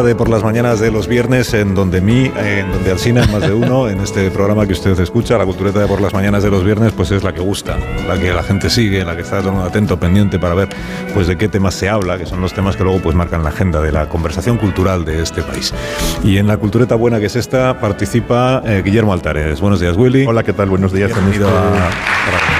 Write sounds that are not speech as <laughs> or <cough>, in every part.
De por las mañanas de los viernes, en donde mí, en donde Alsina, en más de uno, en este programa que usted escucha, la cultureta de por las mañanas de los viernes, pues es la que gusta, la que la gente sigue, la que está todo atento, pendiente para ver pues de qué temas se habla, que son los temas que luego pues marcan la agenda de la conversación cultural de este país. Y en la cultureta buena que es esta, participa eh, Guillermo Altares. Buenos días, Willy. Hola, ¿qué tal? Buenos días. Bienvenido a...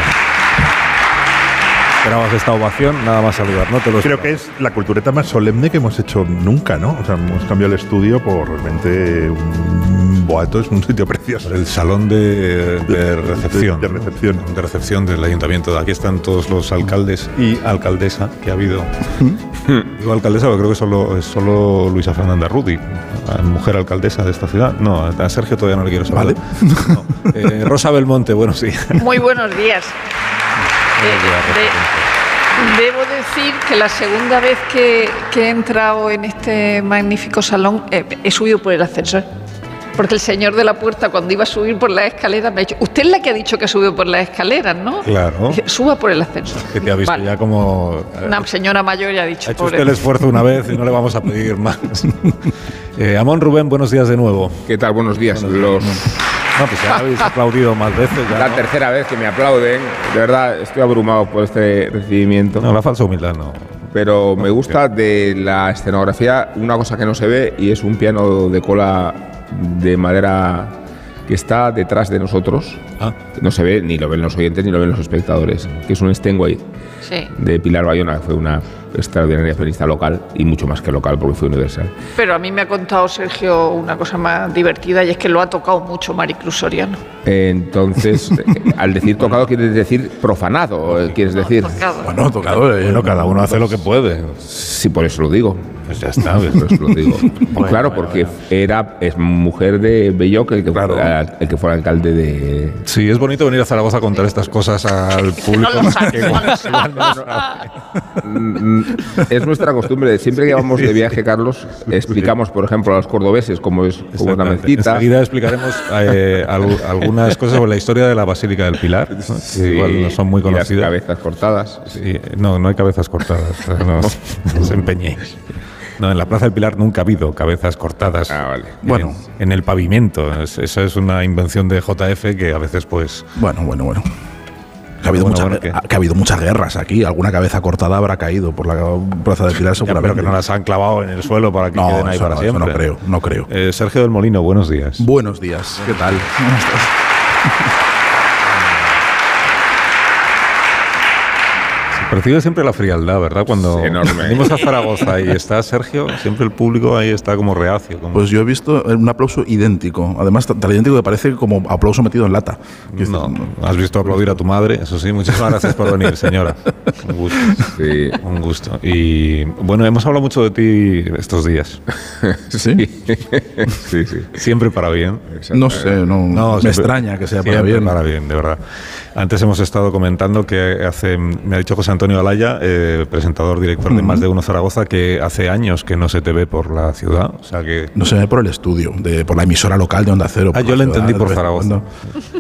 Esperabas esta ovación, nada más saludar, ¿no? Te lo Creo que es la cultureta más solemne que hemos hecho nunca, ¿no? O sea, hemos cambiado el estudio por realmente un boato, es un sitio precioso. El salón de, de recepción. De, de recepción. ¿no? De recepción del ayuntamiento. Aquí están todos los alcaldes y alcaldesa que ha habido. <laughs> Digo alcaldesa porque creo que solo, es solo Luisa Fernanda Rudy, la mujer alcaldesa de esta ciudad. No, a Sergio todavía no le quiero saber. Vale. No. Eh, Rosa Belmonte, bueno, sí. Muy buenos días. Eh, de- debo decir que la segunda vez que, que he entrado en este magnífico salón eh, he subido por el ascensor. Porque el señor de la puerta, cuando iba a subir por las escaleras, me ha dicho: Usted es la que ha dicho que subió por las escaleras, ¿no? Claro. Dice, Suba por el ascensor. Que te ha visto Vale. ya como... eh, Una señora mayor ya ha dicho: ha hecho usted el esfuerzo una vez y no le vamos a pedir más. <laughs> Eh, Amón Rubén, buenos días de nuevo. ¿Qué tal? Buenos días. Los- No, pues ya <laughs> habéis aplaudido más veces. ya, la ¿no? tercera vez que me aplauden. De verdad, estoy abrumado por este recibimiento. No, la falsa humildad no. Pero me gusta de la escenografía una cosa que no se ve y es un piano de cola de madera que está detrás de nosotros. Ah. No se ve, ni lo ven los oyentes, ni lo ven los espectadores. Que es un Steinway Sí. de Pilar Bayona, que fue una extraordinaria pianista local y mucho más que local porque fue universal. Pero a mí me ha contado Sergio una cosa más divertida y es que lo ha tocado mucho Maricruz Soriano. Entonces, <laughs> al decir tocado, quieres decir profanado, eh, quieres decir. Tocado. Bueno, tocado. eh, Bueno, cada uno hace lo que puede. Sí, por eso lo digo. Pues ya está. Lo digo. <laughs> claro, porque era es mujer de Belloc el que, Claro. fuera, el que fuera alcalde de. Sí, es bonito venir a Zaragoza a contar estas cosas al <laughs> público. <laughs> Sabe. Mm, Es nuestra costumbre. Siempre que vamos de viaje, Carlos, explicamos, por ejemplo, a los cordobeses cómo es como una Exactamente. mezquita. Enseguida explicaremos eh, al- algunas cosas sobre la historia de la Basílica del Pilar, ¿no? que Sí, igual no son muy y las conocidas. cabezas cortadas. Sí, no, no hay cabezas cortadas. No, no os empeñéis. No, en la Plaza del Pilar nunca ha habido cabezas cortadas. Ah, vale. En- Bueno. En, el pavimento. Es- esa es una invención de JF que a veces, pues. Bueno, bueno, bueno. Que ha, habido Bueno, muchas, bueno, ¿qué? que ha habido muchas guerras aquí. Alguna cabeza cortada habrá caído por la Plaza de Pilar Ya, seguramente. pero que no las han clavado en el suelo para que No, queden ahí eso para no, siempre. no creo, no creo. Eh, Sergio del Molino, buenos días. Buenos días, ¿qué tal? ¿Cómo estás? Percibe siempre la frialdad, ¿verdad? Cuando venimos a Zaragoza y está Sergio, siempre el público ahí está como reacio. como- Pues yo he visto un aplauso idéntico. Además, tan idéntico que parece como aplauso metido en lata. No, has visto aplaudir a tu madre, eso sí. Muchísimas gracias por venir, señora. Un gusto. Sí. Un gusto. Y bueno, hemos hablado mucho de ti estos días. <laughs> ¿Sí? Sí, sí. Siempre para bien. No sé, no, No, me siempre- extraña que sea para siempre bien. para bien, de verdad. Antes hemos estado comentando que hace, me ha dicho José Antonio Alaya, eh, presentador, director de Más de Uno Zaragoza, que hace años que no se te ve por la ciudad. O sea que No se ve por el estudio, de, por la emisora local de Onda Cero. Ah, por yo lo ciudad, entendí por Zaragoza.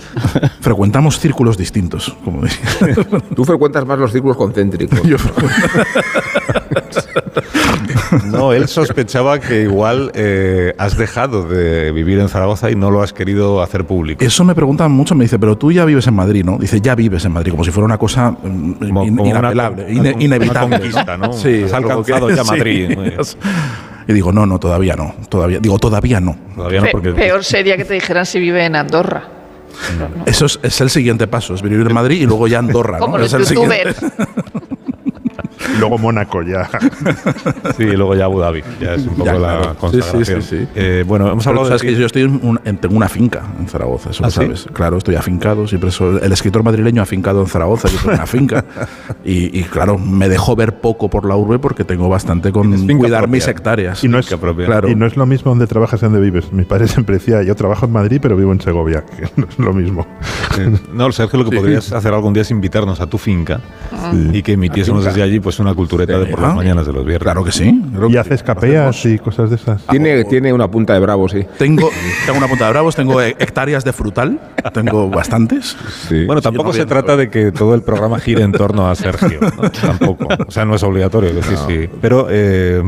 <laughs> Frecuentamos círculos distintos, como decía. Tú frecuentas más los círculos concéntricos. <laughs> <laughs> Yo- No, <laughs> él sospechaba que igual eh, has dejado de vivir en Zaragoza y no lo has querido hacer público. Eso me preguntan mucho, me dice, pero tú ya vives en Madrid, ¿no? Dice, ya vives en Madrid, como si fuera una cosa mm, Como- in- como una inapelable, con- ine- una inevitable. conquista, ¿no? Sí, Has alcanzado que- ya <laughs> Madrid. sí. Y digo, no, no, todavía no. Todavía, digo, todavía no. Todavía no, porque Peor sería que te dijeran si vive en Andorra. Eso es, es el siguiente paso, es vivir en Madrid y luego ya Andorra. ¿no? Como los Es el siguiente- <laughs> luego Mónaco ya. <laughs> sí, y luego ya Abu Dhabi, ya es un poco Ya, la claro. Sí, consagración. sí, sí, sí. Eh, bueno, hemos hablado sabes de que yo estoy en un- en- tengo una finca en Zaragoza, eso ¿Ah, lo sí? sabes. Claro, estoy afincado, siempre soy el escritor madrileño afincado en Zaragoza, yo tengo una finca. <laughs> Y, y, claro, me dejó ver poco por la urbe porque tengo bastante con cuidar propia. mis hectáreas. Y no, es. Claro. y no es lo mismo donde trabajas y donde vives. Mi padre siempre decía, yo trabajo en Madrid, pero vivo en Segovia, <laughs> que no es lo mismo. No, Sergio, lo que podrías hacer algún día es invitarnos a tu finca y que emitiésemos desde allí pues una cultureta de por las mañanas de los viernes. Claro que sí. Y que haces y cosas de esas. Tiene, tiene una punta de bravo, sí. Tengo, <laughs> tengo una punta de bravos, tengo he- hectáreas de frutal, tengo bastantes. Sí. Bueno, Sí, tampoco no se trata de que todo el programa gire en torno a Sergio. ¿no? <laughs> Tampoco. O sea, no es obligatorio. decir, sí. Pero eh,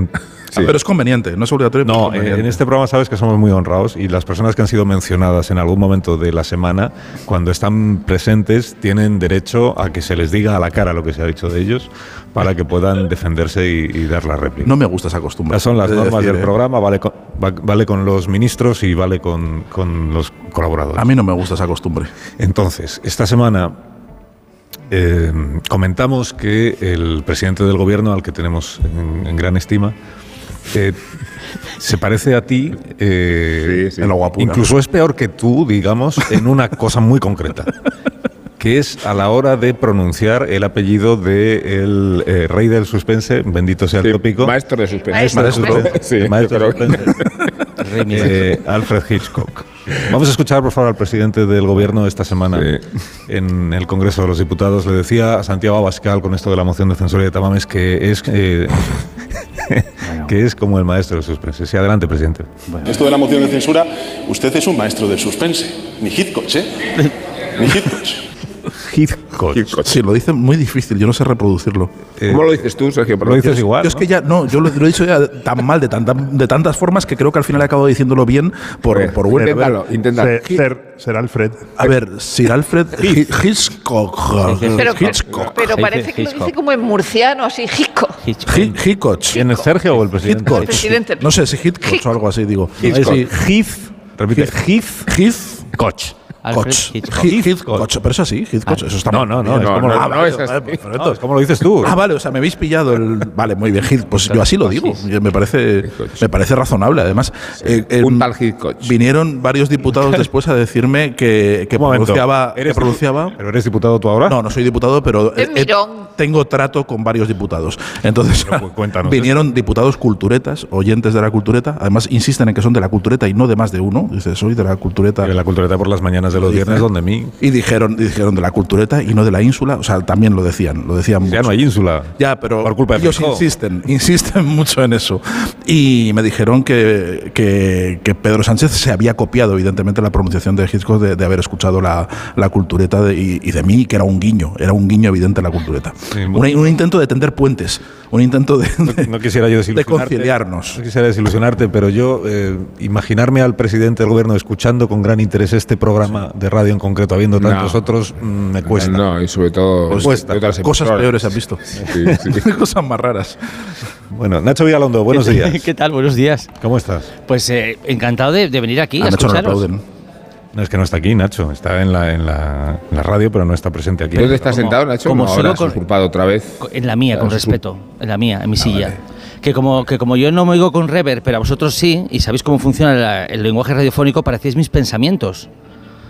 Ah, Pero es conveniente, no es obligatorio. No, es conveniente. en este programa sabes que somos muy honrados y las personas que han sido mencionadas en algún momento de la semana, cuando están presentes, tienen derecho a que se les diga a la cara lo que se ha dicho de ellos para que puedan defenderse y, y dar la réplica. No me gusta esa costumbre. Son las normas decir, del eh, programa, vale con, va- vale con los ministros y vale con, con los colaboradores. A mí no me gusta esa costumbre. Entonces, esta semana eh, comentamos que el presidente del gobierno, al que tenemos en, en gran estima, eh, se parece a ti, eh, Sí, sí. En guapura. incluso es peor que tú, digamos, en una cosa muy concreta, que es a la hora de pronunciar el apellido del de rey del suspense, bendito sea el Sí, tópico, Maestro de suspense. Maestro Maestro de <laughs> Sí, maestro de suspense. Eh, Alfred Hitchcock. Vamos a escuchar, por favor, al presidente del gobierno esta semana Sí. en el Congreso de los Diputados. Le decía a Santiago Abascal con esto de la moción de censura de Tamames que es, eh, que es como el maestro del suspense. Sí, adelante, presidente. Esto de la moción de censura, usted es un maestro del suspense. Ni Hitchcock, ¿eh? Ni Hitchcock. Hitchcock. Sí, lo dice muy difícil, yo no sé reproducirlo. ¿Cómo lo dices tú, Sergio? Lo dices igual. Yo es ¿no? que ya, no, yo lo, lo he dicho ya tan mal, de, tanta- de tantas formas, que creo que al final acabo diciéndolo bien por, Pues, por bueno. A ver, inténtalo, inténtalo. Ser, ser, ser Alfred. A ver, Sir Alfred Hi- Hitchcock. Pero, Hitchcock. pero parece que lo dice como en murciano, así, Hitchcock. Hi- Hitchcock. ¿Quién es Sergio o el presidente? Hitchcock. El presidente. No sé si Hitchcock o algo así, digo. Hitchcock. Repite. Heath. Alfred Hitchcock. Hitchcock. Pero es así, Hitchcock. Eso está No, no, no, es No, como no, lo- no, es. No, es como lo dices tú. Ah, vale, o sea, me habéis pillado el. Vale, muy bien, Heath. Pues yo así lo digo. Me parece, me parece razonable, además. Eh, eh, Un tal Hitchcock. Vinieron varios diputados <laughs> después a decirme que, que pronunciaba. que ¿Eres pronunciaba dipu- ¿Pero eres diputado tú ahora? no, no soy diputado, pero eh, tengo trato con varios diputados. Entonces, cu- cuéntanos vinieron diputados culturetas, oyentes de la cultureta. Además, insisten en que son de la cultureta y no de más de uno. Dice, soy de la cultureta. De la cultureta por las mañanas de los viernes, donde mí. Y dijeron, dijeron de la cultureta y no de la ínsula. O sea, también lo decían. Lo decían Ya mucho. no hay ínsula. Ya, pero Por culpa de ellos insisten, <laughs> insisten mucho en eso. Y me dijeron que, que, que Pedro Sánchez se había copiado, evidentemente, la pronunciación de Hitchcock de, de haber escuchado la, la cultureta de- y, y de mí, que era un guiño, era un guiño evidente la cultureta. Sí, Un- un, intento de tender puentes, un intento de, de- No quisiera yo de conciliarnos. No quisiera desilusionarte, pero yo eh, imaginarme al presidente del gobierno escuchando con gran interés este programa de radio en concreto, habiendo No. tantos otros, mm, me cuesta. No, y sobre todo. Pues, cuesta. de otras Cosas peores has visto. Sí, <laughs> sí. Cosas más raras. Bueno, Nacho Vigalondo, buenos días. <laughs> ¿Qué tal? Buenos días. ¿Cómo estás? Pues eh, encantado de, de venir aquí A a Nacho no escucharos. aplauden. No, es que no está aquí, Nacho. Está en la, en la, en la radio, pero no está presente aquí. ¿Dónde Como- sentado, Nacho? como no, solo con- otra vez. En la mía, con respeto. En la mía, en mi silla. Que como, que como yo no me oigo con rever, pero a vosotros sí, y sabéis cómo funciona la- el lenguaje radiofónico, parecéis mis pensamientos.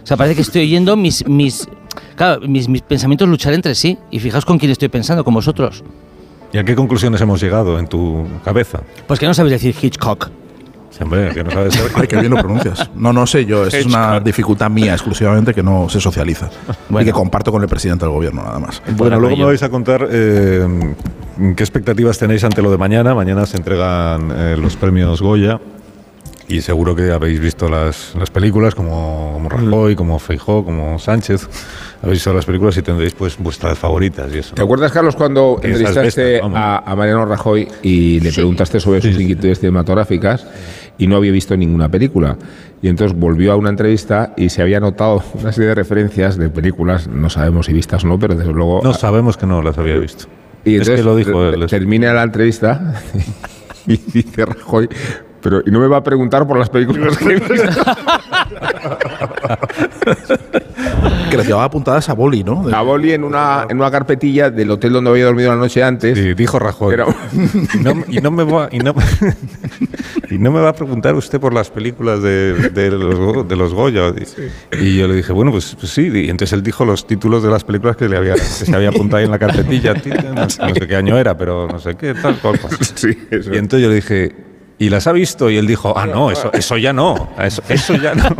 O sea, parece que estoy oyendo mis, mis, claro, mis, mis pensamientos luchar entre sí. Y fijaos con quién estoy pensando, con vosotros. ¿Y a qué conclusiones hemos llegado en tu cabeza? Pues que no sabéis decir Hitchcock. Sí, hombre, que no sabes <laughs> ser. Ay, qué bien lo pronuncias. No, no sé yo. Es una dificultad mía exclusivamente que no se socializa. Y Bueno. que comparto con el presidente del gobierno, nada más. Bueno, luego me vais a contar eh, qué expectativas tenéis ante lo de mañana. Mañana se entregan eh, los premios Goya y seguro que habéis visto las, las películas como, como Rajoy, como Feijó, como Sánchez. Habéis visto las películas y tendréis pues vuestras favoritas y eso. ¿Te acuerdas, Carlos, cuando Esas entrevistaste bestas, a, a Mariano Rajoy y le preguntaste sobre sus inquietudes cinematográficas y no había visto ninguna película? Y entonces volvió a una entrevista y se había notado <laughs> una serie de referencias de películas, no sabemos si vistas o no, pero desde luego... No sabemos que no las había visto. y es que entonces lo dijo él. termina la entrevista <laughs> Y dice Rajoy, pero y no me va a preguntar por las películas que he visto. <laughs> Que las llevaba apuntadas a boli, ¿no? A boli en una, en una carpetilla del hotel donde había dormido la noche antes. Sí, dijo Rajoy. Era- Y no, y no me va, y, no, <laughs> y no me va a preguntar usted por las películas de, de los, de los Goya. Y yo le dije, bueno, pues, pues sí. Y entonces él dijo los títulos de las películas que, le había, que se había apuntado ahí en la carpetilla. <laughs> No sé qué año era, pero no sé qué, tal cual. Sí, eso. Y entonces yo le dije, ¿y las ha visto? Y él dijo, ah, no, eso, <laughs> eso ya no. Eso, eso ya no. <laughs>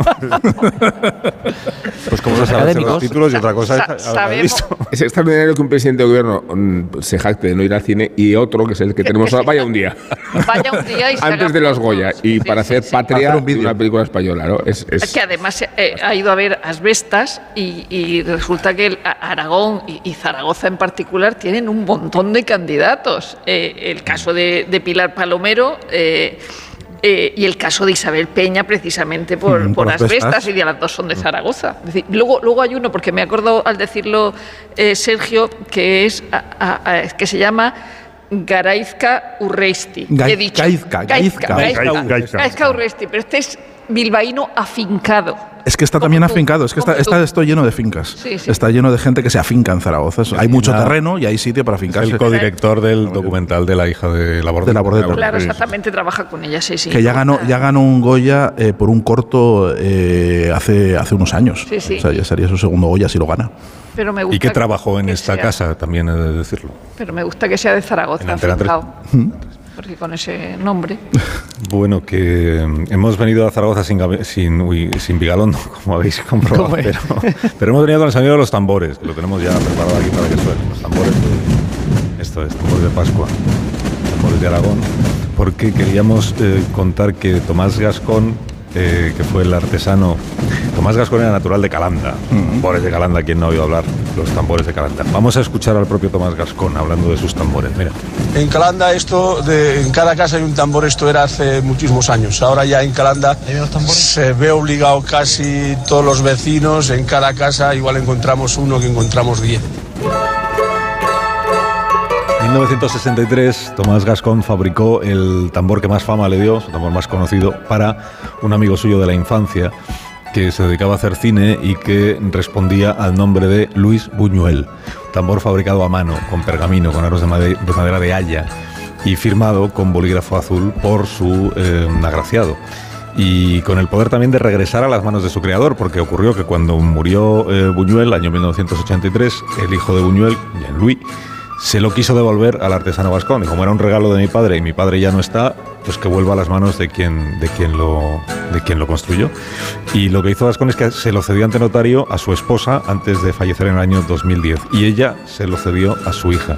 pues como los académicos. títulos y otra cosa es visto. <laughs> Es extraordinario que un presidente de gobierno mm, se jacte de no ir al cine y otro, que es el que tenemos ahora, vaya un día. Vaya un día y se Antes de los. Goya. Y Sí, para sí, hacer sí. patria Hacer un una película española, ¿no? Es, es- Es que además eh, ha ido a ver asbestas y, y resulta que el- Aragón y, y Zaragoza en particular tienen un montón de candidatos. Eh, el caso de, de Pilar Palomero eh, eh, y el caso de Isabel Peña precisamente por, Mm, por por asbestas asbestas. y de las dos son de Zaragoza. Es decir, luego, luego hay uno, porque me acuerdo al decirlo eh, Sergio, que, es, a- a- a- que se llama... Garaizka Urreisti. Gai- He dicho. Gaizka, Gaizka, Gaizka. Gaizka. Gaizka. Gaizka Urreisti, pero este es bilbaíno afincado. Es que está también tú, afincado, es que está, está tú. esto lleno de fincas. Sí, sí. Está lleno de gente que se afinca en Zaragoza. Hay mucho nada. terreno y hay sitio para Es afincarse. el codirector del documental de la hija de Laborde. De Laborde. Claro, exactamente, trabaja con ella, sí, sí. Que ya ganó, ya ganó un Goya eh, por un corto eh, hace, hace unos años. Sí, sí. O sea, ya sería su segundo Goya si lo gana. Pero me gusta Y que trabajó en que esta sea- casa, también he de decirlo. Pero me gusta que sea de Zaragoza, afincado. Porque con ese nombre. <laughs> Bueno, que mm, hemos venido a Zaragoza sin, sin, uy, sin Vigalondo, <laughs> como habéis comprobado, pero, pero hemos venido con el sonido de los tambores, que lo tenemos ya preparado aquí para que suene. Los tambores, de- esto es, tambores de Pascua, tambores de Aragón, porque queríamos eh, contar que Tomás Gascón, eh, que fue el artesano, Tomás Gascón era natural de Calanda, tambores de Calanda, quien no ha oído hablar, los tambores de Calanda. Vamos a escuchar al propio Tomás Gascón hablando de sus tambores, mira. En Calanda esto, de, en cada casa hay un tambor, esto era hace muchísimos años. Ahora ya en Calanda se ve obligado casi todos los vecinos, en cada casa igual encontramos uno que encontramos diez. En 1963, Tomás Gascón fabricó el tambor que más fama le dio, su tambor más conocido, para un amigo suyo de la infancia que se dedicaba a hacer cine y que respondía al nombre de Luis Buñuel. Tambor fabricado a mano, con pergamino, con aros de madera de haya y firmado con bolígrafo azul por su eh, agraciado. Y con el poder también de regresar a las manos de su creador, porque ocurrió que cuando murió eh, Buñuel, año 1983, el hijo de Buñuel, Jean-Louis, se lo quiso devolver al artesano vascón. Y como era un regalo de mi padre y mi padre ya no está, pues que vuelva a las manos de quien, de quien, lo, de quien lo construyó. Y lo que hizo Vascón es que se lo cedió ante notario a su esposa antes de fallecer en el año 2010. Y ella se lo cedió a su hija.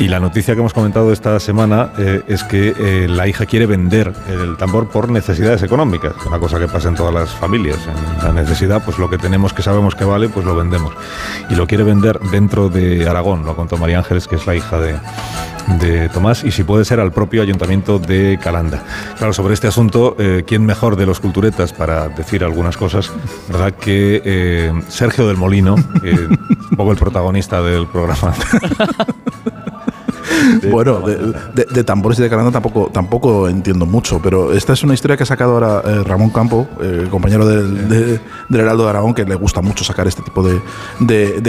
Y la noticia que hemos comentado esta semana eh, es que eh, la hija quiere vender el tambor por necesidades económicas, una cosa que pasa en todas las familias. En la necesidad, pues lo que tenemos que sabemos que vale, pues lo vendemos. Y lo quiere vender dentro de Aragón, lo contó María Ángeles, que es la hija de, de Tomás, y si puede ser al propio ayuntamiento de Calanda. Claro, sobre este asunto, eh, ¿quién mejor de los culturetas para decir algunas cosas? ¿Verdad? Que eh, Sergio del Molino, un poco el protagonista del programa. <laughs> Bueno, de, de- de tambores y de Calanda tampoco, tampoco entiendo mucho, pero esta es una historia que ha sacado ahora eh, Ramón Campo, eh, compañero del, de- del Heraldo de Aragón, que le gusta mucho sacar este tipo de,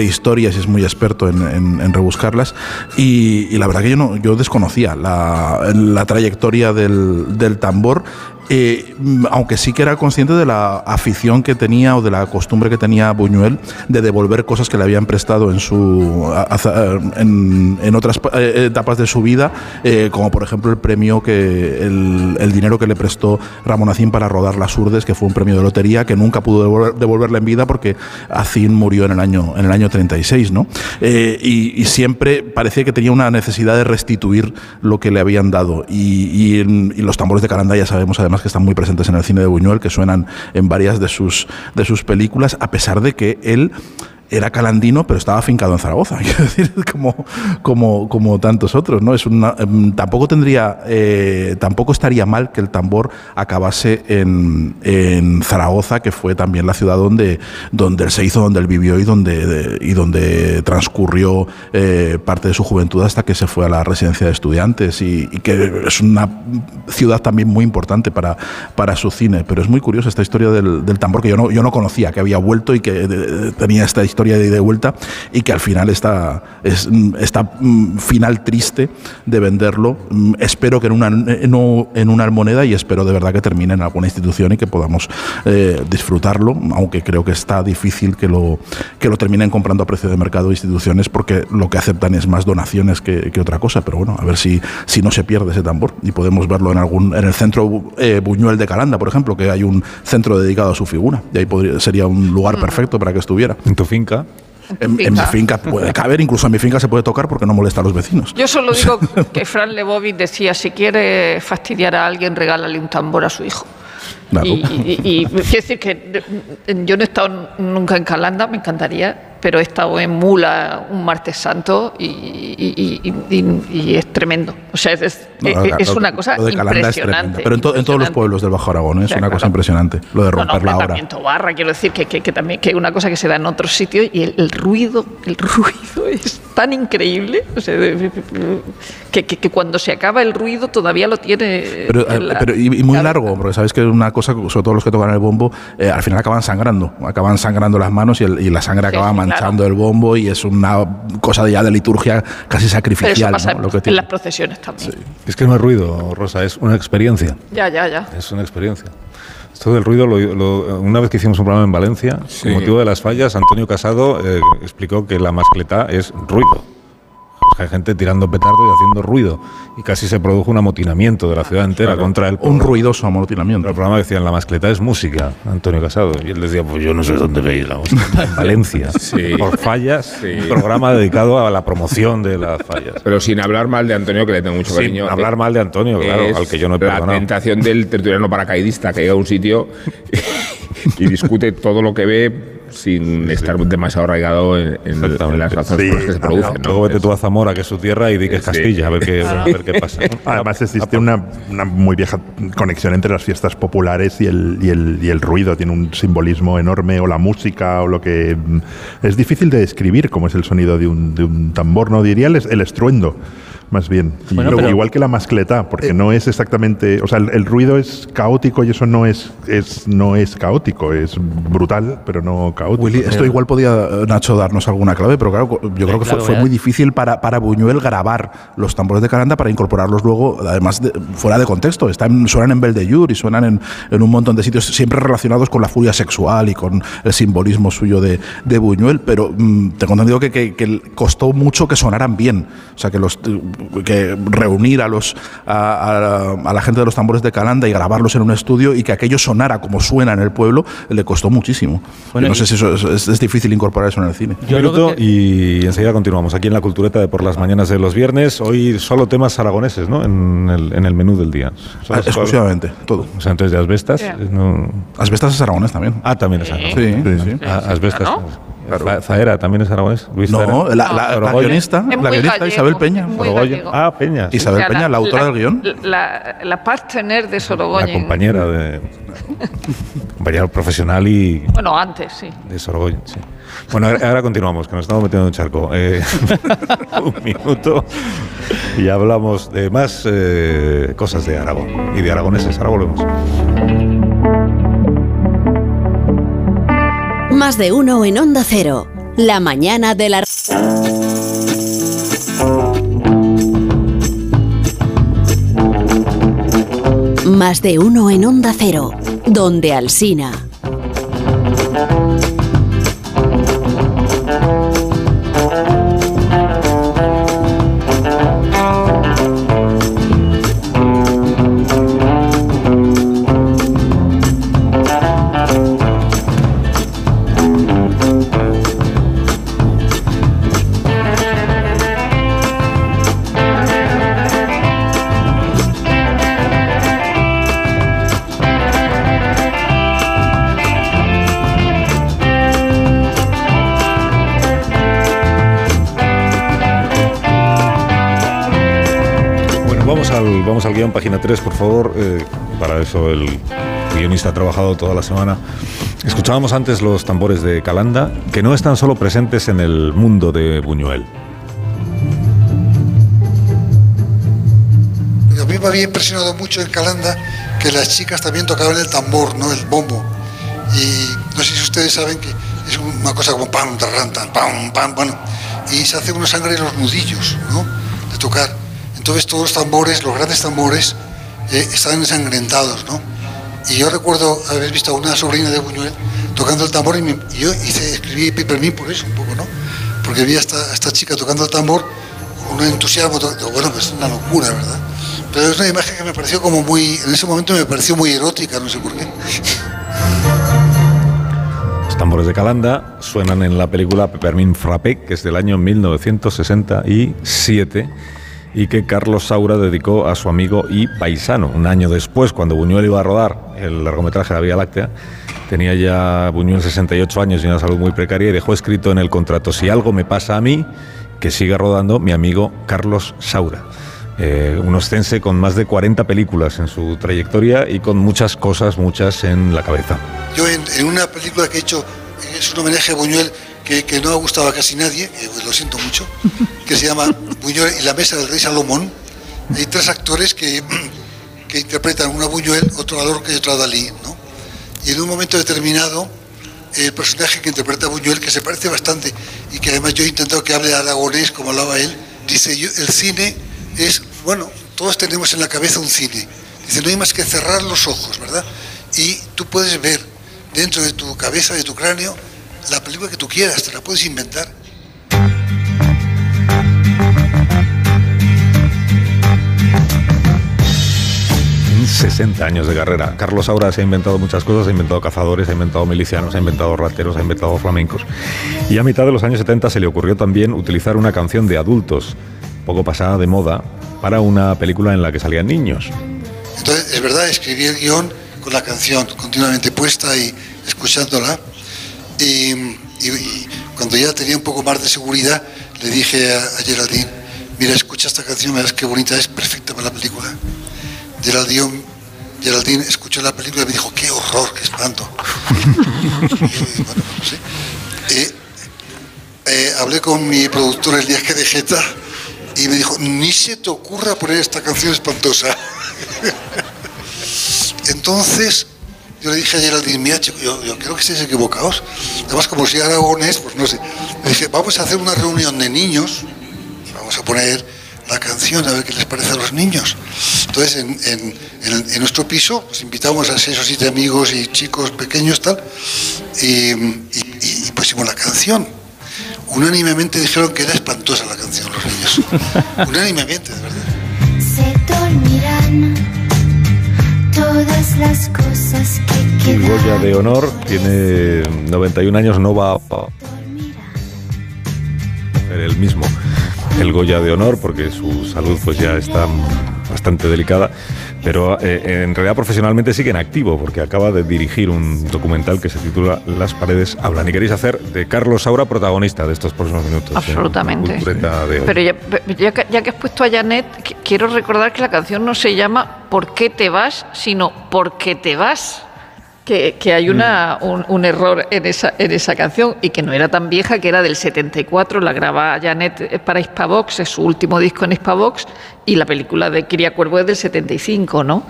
historias y es muy experto en, en- en rebuscarlas. Y, y la verdad que yo, no, yo desconocía la, la trayectoria del, del tambor. Eh, mm, aunque sí que era consciente de la afición que tenía o de la costumbre que tenía Buñuel de devolver cosas que le habían prestado en su a- en, otras eh, etapas de su vida, eh, como por ejemplo el premio que el, dinero que le prestó Ramón Acín para rodar Las Urdes, que fue un premio de lotería que nunca pudo devolver- devolverle en vida porque Acín murió en el año en el año 36, ¿no? Eh, y, y siempre parecía que tenía una necesidad de restituir lo que le habían dado y, y los tambores de Calanda ya sabemos además que están muy presentes en el cine de Buñuel, que suenan en varias de sus, de sus películas, a pesar de que él era calandino, pero estaba afincado en Zaragoza, <laughs> quiero decir, como, como, como tantos otros, ¿no? Es una, em, tampoco tendría, eh, tampoco estaría mal que el tambor acabase en, en Zaragoza, que fue también la ciudad donde, donde él se hizo, donde él vivió y donde, de- y donde transcurrió eh, parte de su juventud hasta que se fue a la residencia de estudiantes y, y que es una ciudad también muy importante para, para su cine. Pero es muy curiosa esta historia del, del tambor que yo no, yo no conocía, que había vuelto y que de- tenía esta historia de ida y vuelta y que al final está, es, mm, esta mm, final triste de venderlo. Mm, Espero que en una, no en una moneda y espero de verdad que termine en alguna institución y que podamos eh, disfrutarlo, aunque creo que está difícil que lo, que lo terminen comprando a precio de mercado instituciones porque lo que aceptan es más donaciones que, que otra cosa. Pero bueno, a ver si, si no se pierde ese tambor y podemos verlo en algún en el centro eh, Buñuel de Calanda, por ejemplo, que hay un centro dedicado a su figura y ahí podría, sería un lugar perfecto para que estuviera. En tu finca. En, en mi finca puede caber, incluso en mi finca se puede tocar porque no molesta a los vecinos. Yo solo digo <laughs> que Fran Lebovic decía, si quiere fastidiar a alguien, regálale un tambor a su hijo. Claro. Y, y- y- quiero decir que yo no he estado nunca en Calanda, me encantaría, pero he estado en Mula un martes santo y, y- y- y- es tremendo. O sea, es, es- No, lo es lo- una cosa lo de Calanda es impresionante. Pero en, to- en todos los pueblos del Bajo Aragón ¿eh? es O sea, una cosa claro. impresionante. Lo de No, no, romper hombre, la también Tobarra, quiero decir que, que, que también que es una cosa que se da en otros sitios y el, el ruido, el <laughs> ruido es tan increíble, o sea, que, que- que cuando se acaba el ruido todavía lo tiene. Pero, en la- pero- y, y muy largo, porque sabes que es una cosa, sobre todo los que tocan el bombo, eh, al final acaban sangrando, acaban sangrando las manos y, el- y la sangre Sí, acaba sí, manchando el bombo y es una cosa de ya de liturgia casi Pero eso sacrificial. pasa ¿no? en- Lo que en las procesiones también. Es que no es ruido, Rosa, es una experiencia. Ya, ya, ya. Es una experiencia. Esto del ruido, lo- lo- una vez que hicimos un programa en Valencia, Sí. con motivo de las fallas, Antonio Casado eh, explicó que la mascleta es ruido. Hay gente tirando petardo y haciendo ruido. Y casi se produjo un amotinamiento de la ciudad entera contra el Un ruidoso amotinamiento. El programa decían, la mascleta es música, Antonio Casado. Y él decía, pues yo no sé dónde veis la música. En Valencia. <laughs> Sí. Por fallas, Sí. un programa dedicado a la promoción de las fallas. Pero sin hablar mal de Antonio, que le tengo mucho Sin cariño. hablar eh, mal de Antonio, claro, es al que yo no he La perdonado. tentación del tertuliano paracaidista que llega a un sitio <laughs> y discute todo lo que ve sin estar demasiado arraigado en, en- en las razones Sí, por las que se producen. ¿no? Luego vete tú a Zamora, que es su tierra, y di que es Sí. Castilla, a ver qué, <laughs> a ver qué pasa. <laughs> Además existe una, una muy vieja conexión entre las fiestas populares y el, y, el, y el ruido. Tiene un simbolismo enorme, o la música, o lo que... mm, Es difícil de describir cómo es el sonido de un, de un tambor, no diría el, el estruendo, más bien. Y Bueno, luego, pero- igual que la mascleta, porque no es exactamente... O sea, el, el ruido es caótico y eso no es, es, no es caótico, es brutal, pero no caótico. Willy, esto igual podía eh, Nacho darnos alguna clave, pero claro, yo creo que fue, clave, fue ¿eh? muy difícil para, para Buñuel grabar los tambores de Calanda para incorporarlos luego, además de- fuera de contexto. Están, suenan en Beldeyur y suenan en, en un montón de sitios, siempre relacionados con la furia sexual y con el simbolismo suyo de, de Buñuel, pero mm, tengo entendido que, que- que costó mucho que sonaran bien. O sea, que, los, que reunir a, los, a, a- a la gente de los tambores de Calanda y grabarlos en un estudio y que aquello sonara como suena en el pueblo, le costó muchísimo. Bueno, no y- sé si eso es, es- es difícil incorporar eso en el cine. Yo minuto que- y enseguida continuamos aquí en la cultureta de por las mañanas de los viernes. Hoy solo temas aragoneses, ¿no? En el, en el menú del día. Ah, exclusivamente, todo. O sea, entonces de asbestas. Yeah. no- Asbestas es aragonés también. Ah, también es aragonés. Sí, sí, sí. Ah, asbestas. Claro. Zaera también es aragonés. Luis No, Zaera. la, la- la Orogoyen. guionista, la guionista gallego, Isabel Peña. Ah, Peña. sí. Isabel O sea, Peña, la, autora del guion. La, la partner de La Sorogoyen. compañera de. <laughs> compañera profesional y Bueno, antes, sí. de Sorogoyen, sí. Bueno, ahora ahora continuamos, que nos estamos metiendo en un charco. Eh, <laughs> un minuto y hablamos de más eh, cosas de Aragón y de aragoneses. Ahora volvemos. Más de uno en Onda Cero. La mañana de la... Más de uno en Onda Cero. Donde Alsina. Guion, página 3, por favor. Eh, para eso el guionista ha trabajado toda la semana. Escuchábamos antes los tambores de Calanda, que no están solo presentes en el mundo de Buñuel. A mí me había impresionado mucho en Calanda que las chicas también tocaban el tambor, ¿no? El bombo. Y no sé si ustedes saben que es una cosa como pam, tarran, tan, pam, pam, bueno. Y se hace una sangre en los nudillos, ¿no? De tocar. Entonces todos los tambores, los grandes tambores, eh, están ensangrentados, ¿no? Y yo recuerdo haber visto a una sobrina de Buñuel tocando el tambor y, yo hice, escribí Pipermín por eso un poco, ¿no? Porque vi a esta, esta chica tocando el tambor con un entusiasmo, bueno, pues es una locura, ¿verdad? Pero es una imagen que me pareció como muy, en ese momento me pareció muy erótica, no sé por qué. <laughs> Los tambores de Calanda suenan en la película Peppermint Frappé, que es del año 1967 y que Carlos Saura dedicó a su amigo y paisano. Un año después, cuando Buñuel iba a rodar el largometraje La Vía Láctea, tenía ya Buñuel 68 años y una salud muy precaria y dejó escrito en el contrato, si algo me pasa a mí, que siga rodando mi amigo Carlos Saura. Eh, un ostense con más de 40 películas en su trayectoria y con muchas cosas, muchas en la cabeza. Yo en, en una película que he hecho, es un homenaje a Buñuel que, que no ha gustado a casi nadie, eh, pues lo siento mucho, que se llama <laughs> Buñuel y la mesa del rey Salomón. Hay tres actores que, <clears throat> que interpretan uno a Buñuel, otro a Lorca y otro a Dalí. ¿no? Y en un momento determinado, el personaje que interpreta a Buñuel, que se parece bastante y que además yo he intentado que hable aragonés como hablaba él, dice, yo, el cine es, bueno, todos tenemos en la cabeza un cine. Dice, no hay más que cerrar los ojos, ¿verdad? Y tú puedes ver dentro de tu cabeza, de tu cráneo, la película que tú quieras, te la puedes inventar. 60 años de carrera. Carlos Saura se ha inventado muchas cosas, ha inventado cazadores, ha inventado milicianos, ha inventado rateros, ha inventado flamencos. Y a mitad de los años 70 se le ocurrió también utilizar una canción de adultos, poco pasada de moda, para una película en la que salían niños. Entonces, es verdad, escribí el guion con la canción continuamente puesta y escuchándola. Y, cuando ya tenía un poco más de seguridad, le dije a, a Geraldine, mira, escucha esta canción, verás qué bonita es, perfecta para la película. Geraldine, Geraldine escuchó la película y me dijo, qué horror, qué espanto. <laughs> Y, bueno, no sé. Eh, eh, hablé con mi productor el día que dejé ETA y me dijo, ni se te ocurra poner esta canción espantosa. <laughs> Entonces, yo le dije a Geraldine, mira, chico, yo, yo creo que estáis equivocados. Además, como si aragonés, pues no sé. Le dije, vamos a hacer una reunión de niños, vamos a poner la canción, a ver qué les parece a los niños. Entonces, en, en- en- en nuestro piso, pues invitamos a seis o siete amigos y chicos pequeños, tal, y, y- y pusimos la canción. Unánimemente dijeron que era espantosa la canción, los niños. <laughs> Unánimemente, de verdad. Se dormirán todas las cosas que El. Goya de Honor tiene 91 años, no va a ser el mismo el Goya de Honor porque su salud pues ya está bastante delicada, pero eh, en realidad profesionalmente sigue en activo porque acaba de dirigir un documental que se titula Las paredes hablan y queréis hacer de Carlos Saura protagonista de estos próximos minutos. en Absolutamente. De. Pero ya, ya que, ya que has puesto a Janet, qu- quiero recordar que la canción no se llama ¿Por qué te vas?, sino ¿Por qué te vas? Que, que hay una, un, un error en esa, en esa canción y que no era tan vieja, que era del 74, la graba Janet para Hispavox, es su último disco en Hispavox, y la película de Kiria Cuervo es del 75, ¿no?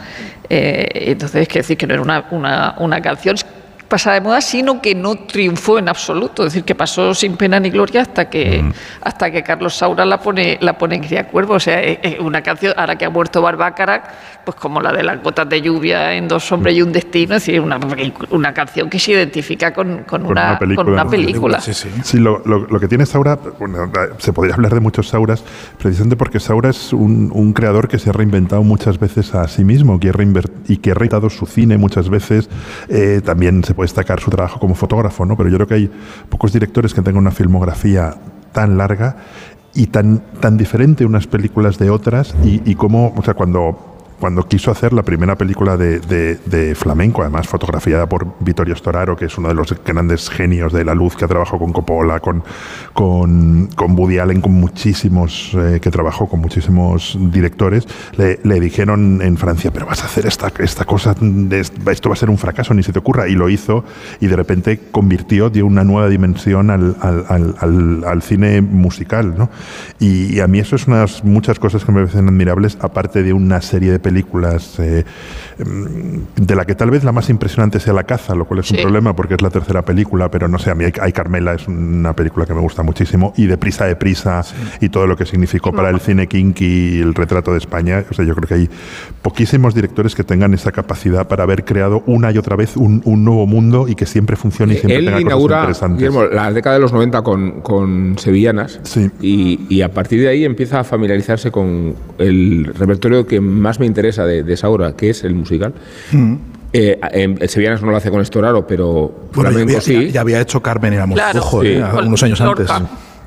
Eh, entonces, es que decir que no era una, una, una canción pasada de moda, sino que no triunfó en absoluto, es decir, que pasó sin pena ni gloria hasta que hasta que Carlos Saura la pone la pone en Cría Cuervo, o sea, es, es una canción ahora que ha muerto Barbácara, pues como la de las gotas de lluvia en Dos hombres y un destino, es decir, una una canción que se identifica con, con Con una, con una película. Sí, lo, lo- lo que tiene Saura, bueno, se podría hablar de muchos Sauras, precisamente porque Saura es un, un creador que se ha reinventado muchas veces a sí mismo que y que ha reinventado su cine muchas veces. Eh, también se puede destacar su trabajo como fotógrafo, ¿no? pero yo creo que hay pocos directores que tengan una filmografía tan larga y tan, tan diferente unas películas de otras y, y cómo, o sea, cuando cuando quiso hacer la primera película de, de- de flamenco, además fotografiada por Vittorio Storaro, que es uno de los grandes genios de la luz que ha trabajado con Coppola, con, con, con Woody Allen, con muchísimos, eh, que trabajó con muchísimos directores, le, le dijeron en Francia, pero vas a hacer esta, esta cosa, esto va a ser un fracaso, ni se te ocurra. Y lo hizo y de repente convirtió, dio una nueva dimensión al- al- al- al cine musical. ¿no? Y, y a mí eso es unas muchas cosas que me parecen admirables, aparte de una serie de películas eh, mm, de la que tal vez la más impresionante sea La caza, lo cual es un Sí. problema porque es la tercera película, pero no sé, a mí hay, Carmela es una película que me gusta muchísimo y de prisa de prisa y todo lo que significó para el cine kinky y el retrato de España. O sea, yo creo que hay poquísimos directores que tengan esa capacidad para haber creado una y otra vez un, un nuevo mundo y que siempre funcione y siempre Él tenga cosas inaugura interesantes. Guillermo, la década de los 90 con, con Sevillanas y, y a partir de ahí empieza a familiarizarse con el repertorio que más me interesa de, de Saura, que es el musical. Eh, en- el Sevillanas no lo hace con Estoraro, pero Bueno, ya flamenco había, sí. ya- ya había hecho Carmen y Amor Claro. Rojo, Sí. eh, unos años antes.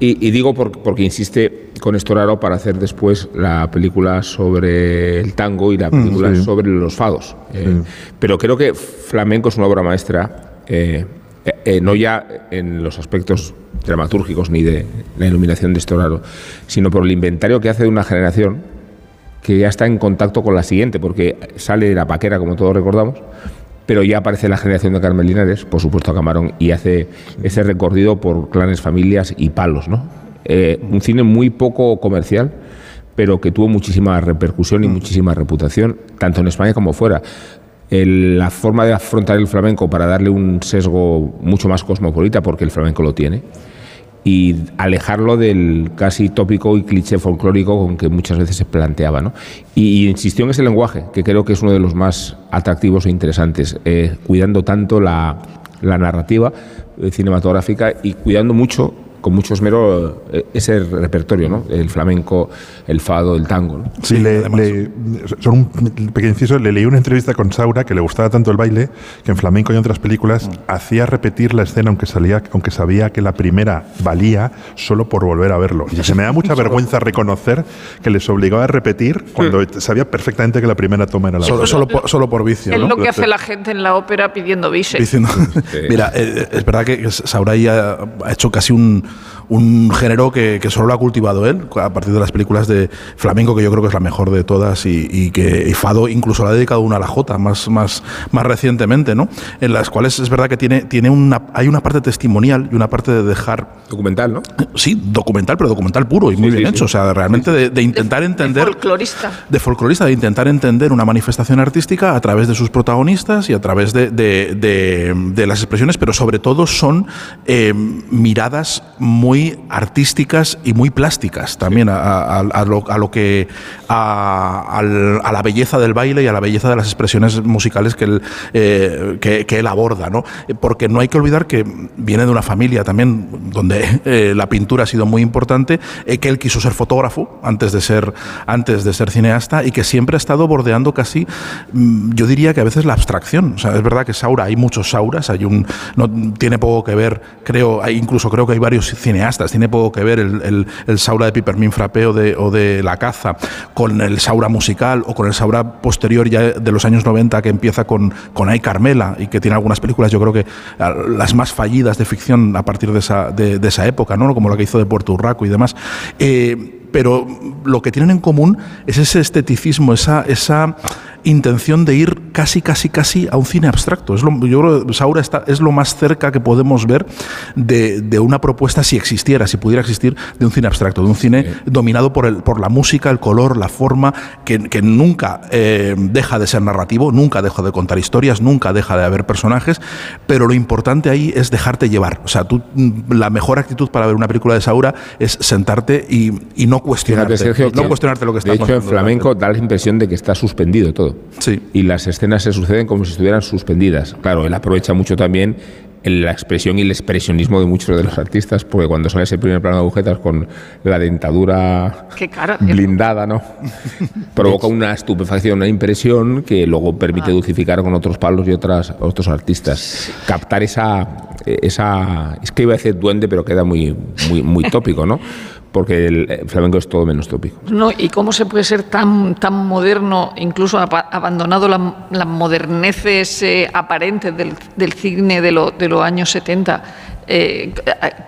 Y, y digo por- porque insiste con Estoraro para hacer después la película sobre el tango y la película sí. sobre los fados. Eh, Pero creo que Flamenco es una obra maestra, eh, eh, eh, no ya en los aspectos dramatúrgicos ni de la iluminación de Estoraro, sino por el inventario que hace de una generación que ya está en contacto con la siguiente, porque sale de la paquera, como todos recordamos, pero ya aparece la generación de Carmen Linares, por supuesto Camarón, y hace ese recorrido por clanes, familias y palos, ¿no? Eh, un cine muy poco comercial, pero que tuvo muchísima repercusión y muchísima reputación, tanto en España como fuera. El- la forma de afrontar el flamenco para darle un sesgo mucho más cosmopolita, porque el flamenco lo tiene, y alejarlo del casi tópico y cliché folclórico con que muchas veces se planteaba. ¿no? Y, insistió en ese lenguaje, que creo que es uno de los más atractivos e interesantes, eh, cuidando tanto la, la narrativa eh, cinematográfica y cuidando mucho, con mucho esmero, eh, ese repertorio, ¿no? el flamenco, el fado, el tango. ¿no? Sí, le, le- son un pequeño inciso, le leí una entrevista con Saura que le gustaba tanto el baile que en flamenco y en otras películas hacía repetir la escena aunque salía aunque sabía que la primera valía solo por volver a verlo. Y se me da mucha vergüenza reconocer que les obligaba a repetir cuando sabía perfectamente que la primera toma era la Solo, solo por, solo por vicio. Es ¿no? lo que hace la gente en la ópera pidiendo. Diciendo- Mira, eh, es verdad que Sauray ha, ha hecho casi un, un género que, que solo lo ha cultivado él, a partir de las películas de flamenco, que yo creo que es la mejor de todas, y, y que y Fado incluso le ha dedicado una a la Jota más, más, más recientemente, ¿no? En las cuales es verdad que tiene, tiene una, hay una parte testimonial y una parte de dejar. Documental, ¿no? Sí, documental, pero documental puro y muy bien hecho. O sea, realmente de, de intentar entender Folclorista. de folclorista, de intentar entender una manifestación artística a través de sus protagonistas y a través de, de- de- de las expresiones, pero sobre todo son eh, miradas muy artísticas y muy plásticas también a, a- a lo, a lo que a, la belleza del baile y a la belleza de las expresiones musicales que él, eh, que, que él aborda, ¿no? Porque no hay que olvidar que viene de una familia también donde eh, la pintura ha sido muy importante, eh, que él quiso ser fotógrafo antes de ser, antes de ser cineasta y que siempre ha estado bordeando casi, mm, yo diría que a veces la abstracción. O sea, es verdad que Saura, hay muchos Sauras, hay un, no, tiene poco que ver, creo, incluso creo que hay varios cineastas, tiene poco que ver el, el- Saura de Pipermin Frappé o de, o de La Caza con el Saura musical o con el Saura posterior ya de los años 90 que empieza con, con Ay Carmela y que tiene algunas películas, yo creo que las más fallidas de ficción a partir de esa, de esa época, ¿no? como la que hizo de Puerto Urraco y demás. Eh, pero lo que tienen en común es ese esteticismo, esa, esa intención de ir casi, casi, casi a un cine abstracto. Es lo, yo creo que Saura está, es lo más cerca que podemos ver de, de una propuesta, si existiera, si pudiera existir, de un cine abstracto, de un cine dominado por, el, por la música, el color, la forma, que, que nunca eh, deja de ser narrativo, nunca deja de contar historias, nunca deja de haber personajes, pero lo importante ahí es dejarte llevar. O sea, tú, la mejor actitud para ver una película de Saura es sentarte y, y no cuestionarte. Fíjate, Sergio, no cuestionarte lo que está De hecho, en flamenco da la impresión de que está suspendido todo. Sí. Y las escenas se suceden como si estuvieran suspendidas. Claro, él aprovecha mucho también la expresión y el expresionismo de muchos de los artistas, porque cuando sale ese primer plano de agujetas con la dentadura Qué cara. blindada, ¿no? <laughs> Provoca una estupefacción, una impresión que luego permite dulcificar con otros palos y otras, otros artistas. Captar esa, esa. Es que iba a decir duende, pero queda muy, muy, muy <laughs> tópico, ¿no? Porque el eh, flamenco es todo menos tópico. No, ¿y cómo se puede ser tan, tan moderno, incluso abandonado la- las moderneces eh, aparentes del, del cine de, lo- de los años 70, eh,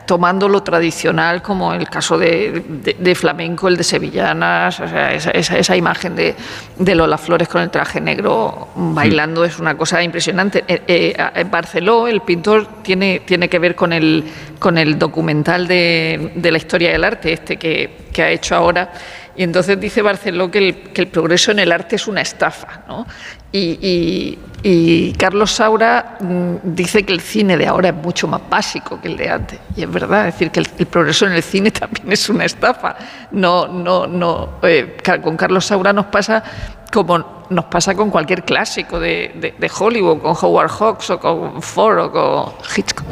tomando lo tradicional, como el caso de, de- de flamenco, el de Sevillanas, o sea, esa, esa- esa imagen de, de Lola Flores con el traje negro bailando es una cosa impresionante. Eh, eh, Barceló, el pintor, tiene, tiene que ver con el, con el documental de, de la historia del arte, este que, que ha hecho ahora. Y entonces dice Barceló que el, que el progreso en el arte es una estafa. ¿no? Y, y- y Carlos Saura mm, dice que el cine de ahora es mucho más básico que el de antes. Y es verdad, es decir, que el, progreso en el cine <laughs> también es una estafa. No, no, no. eh, con Carlos Saura nos pasa como nos pasa con cualquier clásico de, de- de Hollywood, con Howard Hawks o con Ford o con Hitchcock.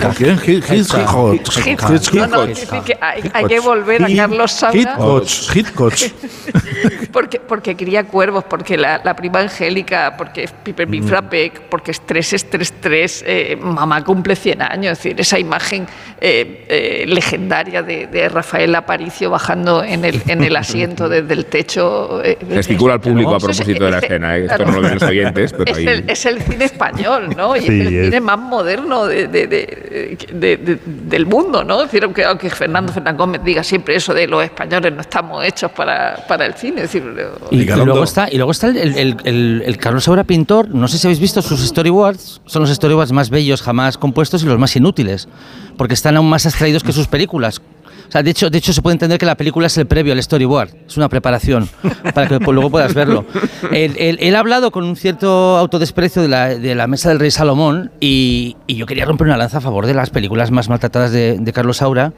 ¿Con quién? Hit- Hitchcock. Hitchcock. No, no, quiero decir que hay, hay que volver a Carlos Saura. Hitchcock. Hitchcock. <laughs> Porque, porque cría cuervos, porque la, la prima Angélica, porque Piper Mm. Bifrapek, porque Estrés, Estrés, Estrés, eh, mamá cumple 100 años. Es decir, esa imagen eh, eh, legendaria de, de Rafael Aparicio bajando en el, en el asiento desde el techo. eh, Gesticula al público a propósito de la escena, ¿eh? esto claro. no lo ven los oyentes, pero es, ahí... el, es el cine español, ¿no? Y Sí, es el es- cine más moderno de- de- de- de- de- del mundo, ¿no? Es decir, aunque, aunque Fernando Fernández Gómez diga siempre eso de los españoles no estamos hechos para, para el cine. Es decir, Y, y luego está, y luego está el, el- el- el Carlos Saura pintor. No sé si habéis visto sus storyboards. Son los storyboards más bellos jamás compuestos y los más inútiles. Porque están aún más extraídos que sus películas. O sea, de hecho, de hecho, se puede entender que la película es el previo al storyboard. Es una preparación <laughs> para que luego puedas verlo. Él, él- él ha hablado con un cierto autodesprecio de la, de la mesa del rey Salomón y, y yo quería romper una lanza a favor de las películas más maltratadas de, de Carlos Saura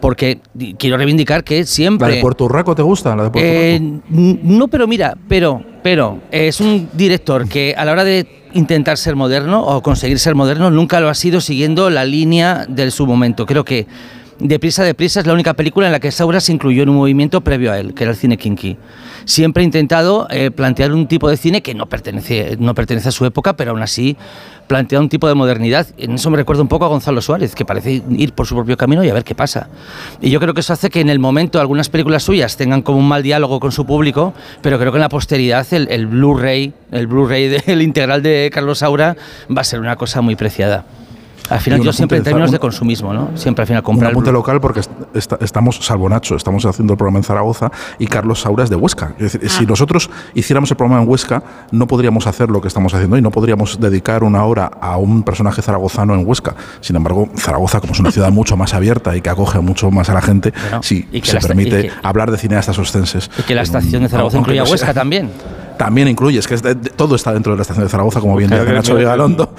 porque quiero reivindicar que siempre... ¿La de Puerto Urraco te gusta? ¿La de Puerto Eh, no, pero mira, pero, pero es un director que a la hora de intentar ser moderno o conseguir ser moderno nunca lo ha sido siguiendo la línea de su momento. Creo que Deprisa, Deprisa es la única película en la que Saura se incluyó en un movimiento previo a él, que era el cine kinky. Siempre ha intentado eh, plantear un tipo de cine que no pertenece, no pertenece a su época, pero aún así plantea un tipo de modernidad. En eso me recuerda un poco a Gonzalo Suárez, que parece ir por su propio camino y a ver qué pasa. Y yo creo que eso hace que en el momento algunas películas suyas tengan como un mal diálogo con su público, pero creo que en la posteridad el Blu-ray, el Blu-ray <laughs> del integral de Carlos Saura va a ser una cosa muy preciada. Al final un yo siempre en términos un- de consumismo, ¿no? Siempre al final Un comprar apunte local porque est- esta- estamos, salvo Nacho, estamos haciendo el programa en Zaragoza y Carlos Saura es de Huesca. Es decir, si nosotros hiciéramos el programa en Huesca, no podríamos hacer lo que estamos haciendo y no podríamos dedicar una hora a un personaje zaragozano en Huesca. Sin embargo, Zaragoza, como es una ciudad mucho más abierta y que acoge mucho más a la gente, sí y que se permite y que- hablar de cineastas ostenses. y que la estación de Zaragoza incluye a no sea- Huesca también. También incluye, es que es de- de- todo está dentro de la estación de Zaragoza, como bien dice Nacho Vigalondo.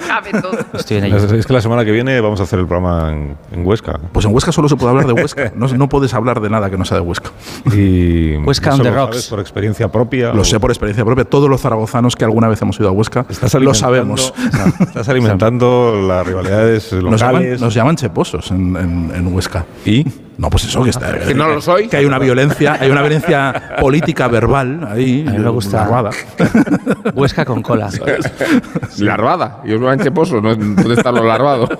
Estoy en <laughs> Es, es que la semana que viene vamos a hacer el programa en, en Huesca. Pues en Huesca solo se puede hablar de Huesca. <laughs> No, no puedes hablar de nada que no sea de Huesca. Y <laughs> Huesca on the lo rocks. sabes por experiencia propia. Lo o- sé por experiencia propia. Todos los zaragozanos que alguna vez hemos ido a Huesca lo sabemos. Estás alimentando las rivalidades Nos llaman, locales. nos llaman cheposos en, en- en Huesca. ¿Y? No, pues eso, que está. Que no lo soy. Que hay una violencia, hay una violencia política verbal ahí. A mí me gusta. narrada. <laughs> Huesca con cola. <laughs> Larvada. Y os lo han cheposo, no puede estar lo larvado. <laughs>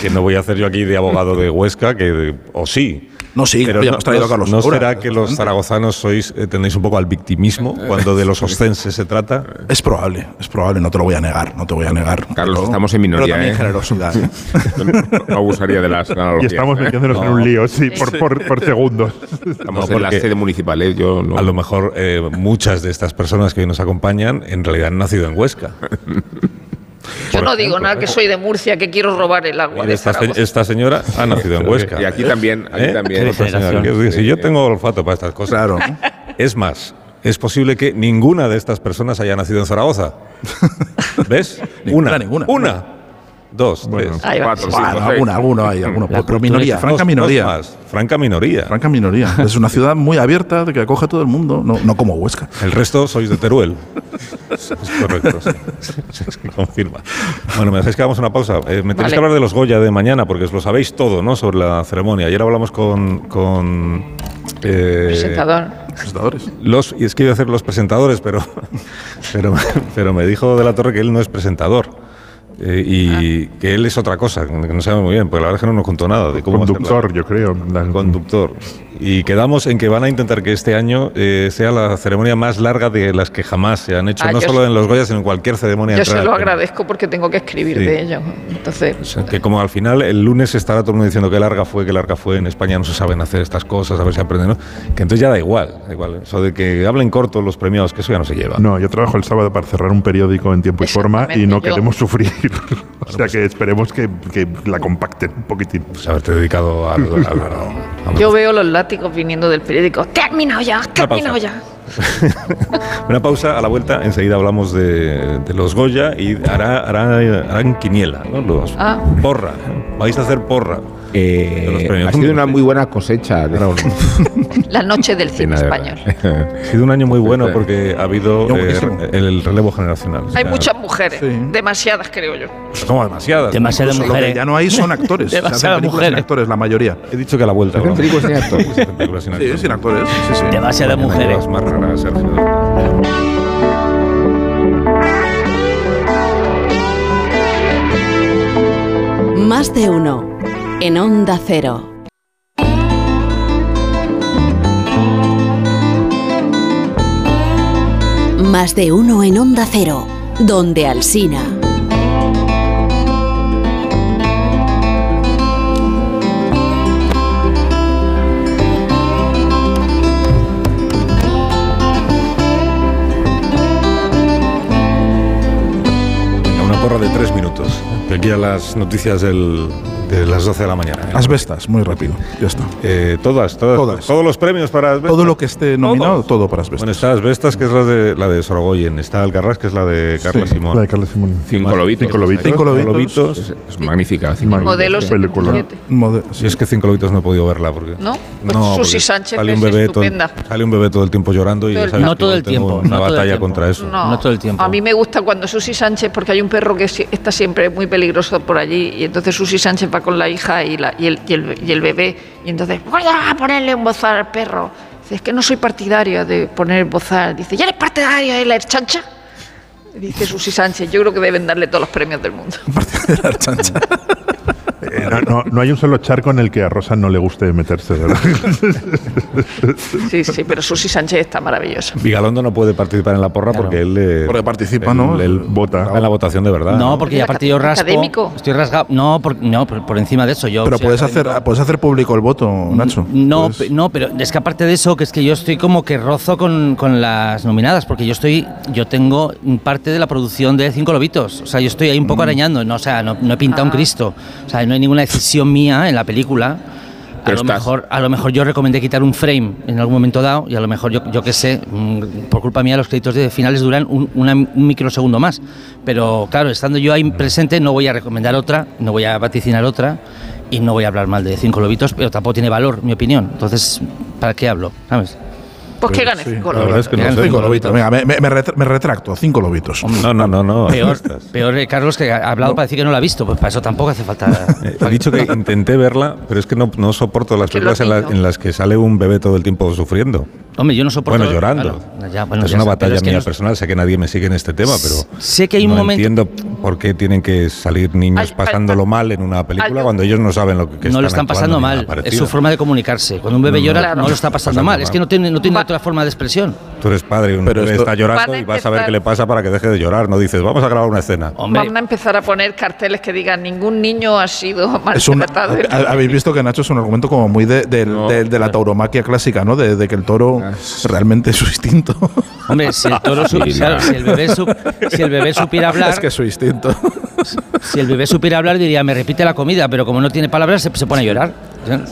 Que no voy a hacer yo aquí de abogado de Huesca, que o sí. No, sí, Pero ya no, hemos traído a no- Carlos ¿no Saura, será que los zaragozanos sois eh, tenéis un poco al victimismo cuando de los ostenses se trata? Es probable, es probable, no te lo voy a negar, no te voy a negar. Carlos, Pero- estamos en Pero minoría, también ¿eh? generosidad. <laughs> No abusaría de las Y analogías. estamos ¿eh? metiéndonos en un lío, sí, por, por, por segundos. Estamos No, en la sede municipal, ¿eh? Yo no. A lo mejor eh, muchas de estas personas que hoy nos acompañan en realidad han nacido en Huesca. <laughs> Yo no digo nada que soy de Murcia, que quiero robar el agua. De esta, señora ha nacido en Huesca. Y aquí también, aquí ¿Eh? también. Señora, que si yo tengo olfato para estas cosas. Claro. Es más, es posible que ninguna de estas personas haya nacido en Zaragoza. <laughs> ¿Ves? Ninguna, una, ninguna. una, dos, Bueno, tres. Ahí cuatro, cinco, Bueno, seis. alguna, alguno hay, alguno. <laughs> La Pero minoría, franca Dos- minoría. dos más, franca minoría. Franca minoría. <laughs> Es una ciudad muy abierta que acoge a todo el mundo, no, no como Huesca. El resto sois de Teruel. Es correcto, sí. <laughs> Confirma. Bueno, me dejáis que hagamos una pausa. Eh, me tenéis Vale. que hablar de los Goya de mañana, porque os lo sabéis todo, ¿no? Sobre la ceremonia. Ayer hablamos con. con eh, Presentador. Presentadores. Los, y es que iba a hacer los presentadores, pero, pero, pero me dijo de la Torre que él no es presentador. Eh, y que él es otra cosa, que no sabemos muy bien, porque la verdad es que no nos contó nada de cómo Conductor, yo creo. Conductor. Y quedamos en que van a intentar que este año eh, sea la ceremonia más larga de las que jamás se han hecho, Ah, no solo en los Goya, sino en cualquier ceremonia. Yo se lo agradezco porque tengo que escribir Sí. de ello. Entonces, O sea, que como al final el lunes estará todo el mundo diciendo que larga fue, que larga fue, en España no se saben hacer estas cosas, a ver si aprenden, ¿no? que entonces ya da igual, da igual. Eso de que hablen corto los premiados, que eso ya no se lleva. No, yo trabajo el sábado para cerrar un periódico en tiempo y forma y no yo- queremos sufrir. <laughs> o sea que esperemos que, que la compacten un poquitín. Pues haberte dedicado a... yo veo los viniendo del periódico. ¡Terminado ya! ¡Terminado ya! <laughs> Una pausa, a la vuelta, enseguida hablamos de, de los Goya y hará, hará, harán quiniela, ¿no? Los Ah. porra. Vais a hacer porra. Eh, ha sido una muy buena cosecha. de- <laughs> La noche del cine de español. Ha sido un año muy bueno porque ha habido No, eh, el relevo generacional. O Hay sea, muchas mujeres, demasiadas creo yo. Como demasiadas. Demasiadas Incluso lo que mujeres. ya no hay son actores. <laughs> Demasiadas mujeres. sin actores, la mayoría. He dicho que a la vuelta. ¿Se hacen ¿no? películas sin <laughs> actores? Se hacen películas sin Sí, actores. sin actores. Sí, sí. Demasiadas mujeres. llevas más raras, Sergio. Más de uno. En Onda Cero. Más de uno en Onda Cero. Donde Alsina. De aquí a las noticias del- de las 12 de la mañana. ¿eh? Asbestas, muy rápido. Ya está. Eh, todas, todas, Todas. Todos los premios para Asbestas. Todo lo que esté nominado, Todos. todo para asbestas. Bueno, está Asbestas, que es la de, la de Sorogoyen. Está Alcarrás, que es la de Carla Sí, Simón. la de Carla Simón. Cinco lobitos. Cinco lobitos. Cinco lobitos. Es, es magnífica. cinco lobitos. Modelo película. 77. Mode- Si es que Cinco Lobitos no he podido verla porque... ¿No? Pues Susi Sánchez sale un es bebé todo, sale un bebé todo el tiempo llorando y No que todo el tengo tiempo, Una no batalla tiempo. contra eso. No, No todo el tiempo. A mí me gusta cuando Susi Sánchez, porque hay un perro que sí- está siempre muy peligroso por allí, y entonces Susi Sánchez va con la hija y, la- y el, y el- y el bebé, y entonces, voy a ponerle un bozal al perro. Dice, es que no soy partidaria de poner bozal. Dice, ¿ya eres partidaria de la chancha? Dice Susi Sánchez, yo creo que deben darle todos los premios del mundo. de la chancha. <laughs> Eh, no, no- no hay un solo charco en el que a Rosa no le guste meterse, ¿verdad? Sí, sí, pero Susi Sánchez está maravillosa. Vigalondo no puede participar en la porra Claro. porque él... eh, Porque participa, él- ¿no? Él Vota. en la votación de verdad. No, porque ¿Es ya aparte yo raspo. académico? Estoy rasgado. No, por, no por, por encima de eso. Yo Pero puedes hacer, puedes hacer público el voto, Nacho. No, Puedes- no, pero es que aparte de eso, que es que yo estoy como que rozo con, con las nominadas, porque yo estoy, yo tengo parte de la producción de Cinco Lobitos. O sea, yo estoy ahí un Mm. poco arañando, no, o sea, no, no he pintado Ah. un Cristo. O sea, no hay ninguna decisión mía en la película. A lo, estás- mejor, a lo mejor yo recomendé quitar un frame en algún momento dado y a lo mejor yo, yo qué sé, mm, por culpa mía los créditos de finales duran un, una- un microsegundo más. Pero claro, estando yo ahí presente no voy a recomendar otra, no voy a vaticinar otra y no voy a hablar mal de Cinco Lobitos, pero tampoco tiene valor mi opinión. Entonces, ¿para qué hablo? ¿Sabes? Pues que gane sí, cinco La verdad es que no Eran sé. Cinco lobitos. Venga, me, me- me retra- me retracto. Cinco lobitos. No, no, no, no. Peor, peor eh, Carlos, que ha hablado para decir que no la ha visto. Pues para eso tampoco hace falta. <laughs> Eh, He dicho que intenté verla, pero es que no, no soporto las películas en, la- en las que sale un bebé todo el tiempo sufriendo. Hombre, yo no soporto. Bueno, llorando. Claro, ya, bueno, es ya una sé, batalla es que mía no- personal. Sé que nadie me sigue en este tema, pero Sé que hay un no momento- entiendo por qué tienen que salir niños Ay, pasándolo ay, mal en una película ay, cuando ellos no saben lo que, que no lo están actuando pasando ni nada mal. Es su forma de comunicarse. Cuando un bebé No, no. llora, Claro. no lo está pasando Pasando mal. mal. Es que no tiene, no tiene Va- otra forma de expresión. Tú eres padre y un Pero está llorando Van a y vas a ver empezar- qué le pasa para que deje de llorar. No dices, vamos a grabar una escena. Hombre, Van a empezar a poner carteles que digan ningún niño ha sido un- maltratado. ha- Habéis visto que Nacho es un argumento como muy de, del- No. de- de la tauromaquia clásica, ¿no? De, de que el toro realmente es su instinto. hombre, si el toro su- claro, si el bebé su- si el bebé supiera <laughs> hablar, es que es su instinto. si el bebé supiera hablar diría me repite la comida, pero como no tiene palabras se, se pone a llorar.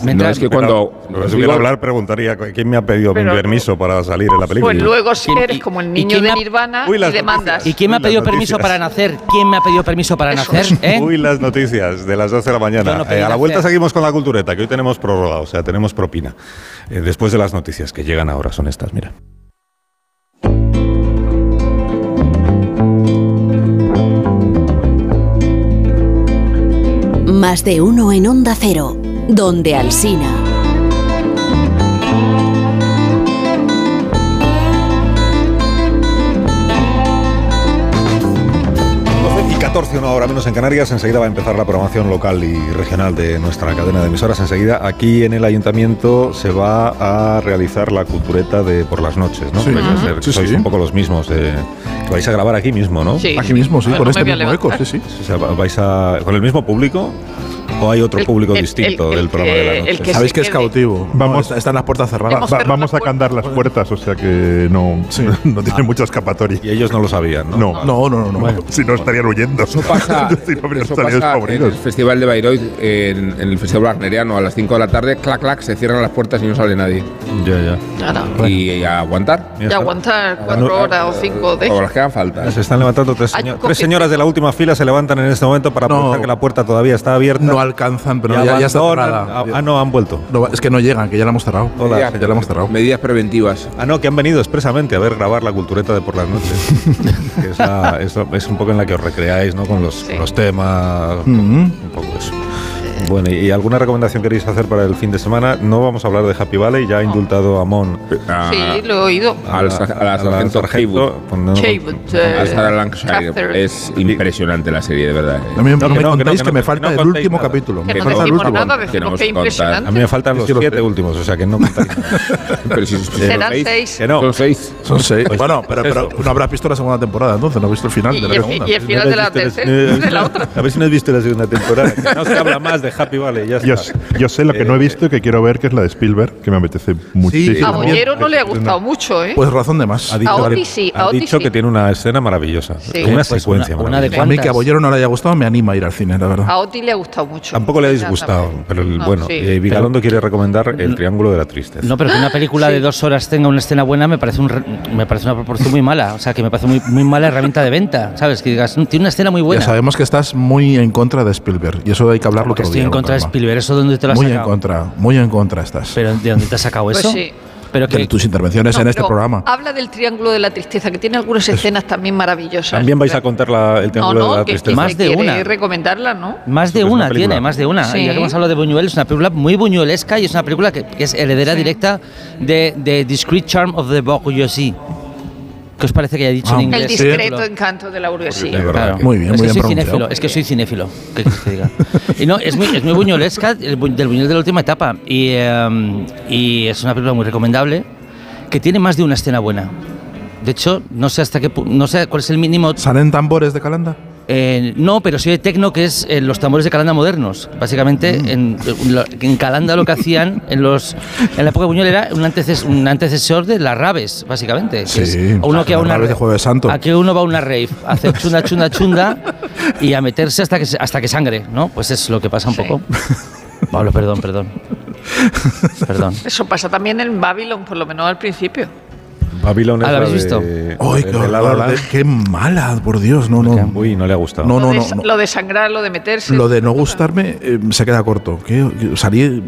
Me No, es que cuando. Pero, si supiera hablar, preguntaría quién me ha pedido mi Pero- permiso para salir en la película. Pues luego si ¿Quién- eres como el niño de Nirvana Uy, y demandas. ¿Y quién me ha pedido permiso para nacer? ¿Quién me ha pedido permiso para Eso nacer? ¿Eh? Uy, las noticias de las 12 de la mañana. No Eh, a la vuelta seguimos con la cultureta, que hoy tenemos prórroga, o sea, tenemos propina. Eh, después de las noticias que llegan ahora, son estas, mira. Más de uno en Onda Cero. Donde Alsina. 14 14, una hora menos en Canarias. Enseguida va a empezar la programación local y regional de nuestra cadena de emisoras. Enseguida, aquí en el ayuntamiento se va a realizar la cultureta de por las noches, ¿no? Sí. Vais a ser- Sí, sois sí. un poco los mismos. eh, que vais a grabar aquí mismo, ¿no? Sí. Aquí mismo, sí, No con este mismo eco, sí, sí. O sea, va- vais a con el mismo público o hay otro El- público el- distinto el- del el programa que- de la noche. que Sabéis que es cautivo. Vamos- No, está- están las puertas cerradas. Va- vamos a candar las puertas, o sea que no, <laughs> no tiene mucha escapatoria. Y ellos no lo sabían, ¿no? No, No, no, no. no. si no estarían huyendo. Eso pasa, <laughs> si no eso pasa en el Festival de Bayreuth, en, en el Festival Wagneriano, a las 5 de la tarde, clac, clac, se cierran las puertas y no sale nadie. Ya, ya. Nada. Y, a aguantar. Y aguantar cuatro No, horas o cinco de. O las que hagan falta. Se están levantando tres, señoras de la última fila se levantan en este momento para No. aprovechar que la puerta todavía está abierta. Alcanzan, pero ya, ya está cerrada. Ah, ah, no, han vuelto. No, es que no llegan, que ya la hemos cerrado. Hola. que ya la hemos cerrado. Medidas preventivas. Ah, no, que han venido expresamente a ver grabar la cultureta de por las noches. <laughs> que es, la- es es un poco en la que os recreáis, ¿no? Con los, Sí. los temas, un poco eso. Bueno, ¿y alguna recomendación queréis hacer para el fin de semana? No vamos a hablar de Happy Valley, ya ha indultado a Mon. A, Sí, lo he oído. a a la sargento Haywood. cuando- Haywood, A eh, Sarah Lancashire. Catherine. Es impresionante la serie, de verdad. eh. A mí no, No, me que no, que no, contáis que me que falta no el último nada. capítulo. Que Me no falta el último. A mí me faltan los siete últimos, o sea que no <laughs> contáis. Pero si, Serán son seis. Son seis. Son seis. <laughs> Bueno, pero, pero no habrás visto la segunda temporada, entonces no has visto el final de la segunda. y el final de la tercera, de la otra. A ver si no has visto la segunda temporada. no se habla más de Happy Valley, ya Yo, está. yo sé lo que no he visto y que quiero ver, que es la de Spielberg, que me apetece muchísimo. A. Bollero no le ha gustado mucho, ¿eh? Pues razón de más. Ha dicho, A Oti sí, a ha Oti dicho sí. que tiene una escena maravillosa. Sí. Una Pues secuencia una- una de maravillosa. a mí que a Bollero no le haya gustado me anima a ir al cine, la verdad. A Oti le ha gustado mucho. Tampoco le ha disgustado, pero el- No, bueno, sí. eh, Vigalondo quiere recomendar El Triángulo de la Tristeza. No, pero que una película de dos horas tenga una escena buena me parece, un re- me parece una proporción muy mala. O sea, que me parece muy, muy mala herramienta de venta. ¿Sabes? Que digas, "Mm, tiene una escena muy buena. Ya sabemos que estás muy en contra de Spielberg y eso hay que hablarlo Porque otro estoy en contra de. Spielberg. ¿Eso dónde te lo has Muy en sacado? contra, muy en contra estás. ¿Pero de dónde te has sacado Pues eso? sí. Pero de tus intervenciones No, en este programa. Habla del Triángulo de la Tristeza, que tiene algunas escenas también maravillosas. También vais a contar la- El No, Triángulo de la que, que Tristeza. Más de una. recomendarla, ¿no? más de Eso es una tiene, más de una. Sí. Ya que hemos hablado de Buñuel, es una película muy buñuelesca y es una película que, que es heredera Sí. directa de, de Discreet Charm of the Bourgeoisie. ¿Qué os parece que haya dicho Ah, en inglés? El discreto encanto de la burguesía. Es verdad Claro. Muy bien, es muy que bien soy cinéfilo, es que soy cinéfilo. ¿Qué quieres que diga? Y no, es muy, es muy buñuelesca, el bu- del Buñuel de la última etapa. Y, em, y es una película muy recomendable que tiene más de una escena buena. De hecho, no sé hasta qué no sé cuál es el mínimo. ¿Salen tambores de Calanda? Eh, no, pero soy de tecno, que es eh, los tambores de Calanda modernos. Básicamente, Mm. en, Calanda lo que hacían en los en la época de Buñuel era un, anteces- un antecesor de las raves, básicamente. que Sí, es uno que a las una raves de Jueves Santo. a que uno va a una rave, a hacer chunda, chunda, chunda y a meterse hasta que, se- hasta que sangre, ¿no? Pues es lo que pasa un Sí. poco. Pablo, perdón, perdón. <laughs> Perdón. Eso pasa también en Babylon, por lo menos al principio. Babylon es Ah, ¿la habéis de- visto? ¡Ay, de qué, La La horror! Land. de- ¡Qué mala! Por Dios, no, no. Uy, no le ha gustado. No, lo, no, de, no, no. lo de sangrar, lo de meterse. Lo de no gustarme eh, se queda corto. Que salí.